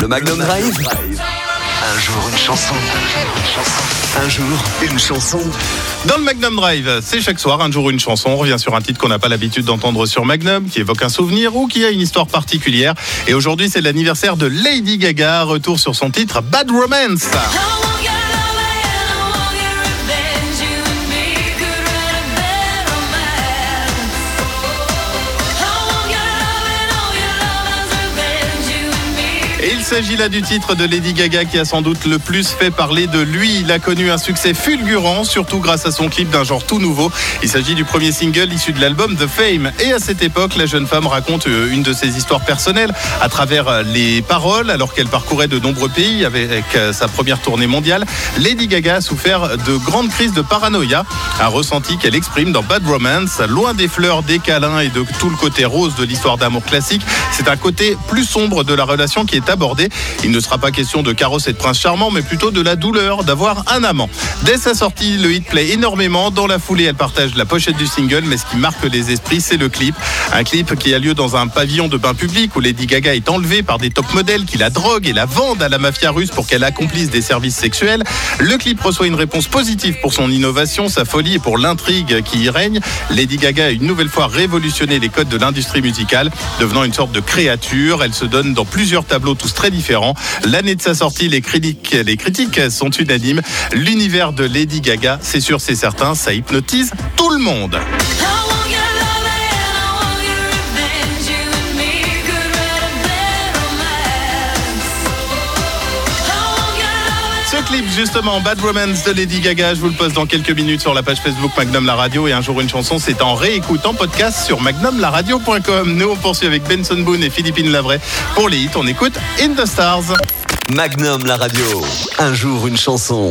Le Magnum Drive. Un jour une chanson. Un jour une chanson. Dans le Magnum Drive, c'est chaque soir un jour une chanson. On revient sur un titre qu'on n'a pas l'habitude d'entendre sur Magnum, qui évoque un souvenir ou qui a une histoire particulière. Et aujourd'hui, c'est l'anniversaire de Lady Gaga. Retour sur son titre Bad Romance. S'agit là du titre de Lady Gaga qui a sans doute le plus fait parler de lui. Il a connu un succès fulgurant, surtout grâce à son clip d'un genre tout nouveau. Il s'agit du premier single issu de l'album The Fame. Et à cette époque, la jeune femme raconte euh, une de ses histoires personnelles à travers euh, les paroles, alors qu'elle parcourait de nombreux pays avec euh, sa première tournée mondiale. Lady Gaga a souffert de grandes crises de paranoïa, un ressenti qu'elle exprime dans Bad Romance. Loin des fleurs, des câlins et de tout le côté rose de l'histoire d'amour classique, c'est un côté plus sombre de la relation qui est Il ne sera pas question de carrosse et de prince charmant, mais plutôt de la douleur d'avoir un amant. Dès sa sortie, le hit plaît énormément. Dans la foulée, elle partage la pochette du single, mais ce qui marque les esprits, c'est le clip. Un clip qui a lieu dans un pavillon de bain public où Lady Gaga est enlevée par des top modèles qui la droguent et la vendent à la mafia russe pour qu'elle accomplisse des services sexuels. Le clip reçoit une réponse positive pour son innovation, sa folie et pour l'intrigue qui y règne. Lady Gaga a une nouvelle fois révolutionné les codes de l'industrie musicale, devenant une sorte de créature. Elle se donne dans plusieurs tableaux tous très L'année de sa sortie, les critiques, les critiques sont unanimes. L'univers de Lady Gaga, c'est sûr, c'est certain, ça hypnotise tout le monde. Justement, Bad Romance de Lady Gaga, je vous le poste dans quelques minutes sur la page Facebook Magnum La Radio. Et un jour, une chanson, c'est en réécoute en podcast sur magnumlaradio.com. Nous, on poursuit avec Benson Boone et Philippine Lavray. Pour les hits, on écoute In the Stars. Magnum la radio. Un jour une chanson.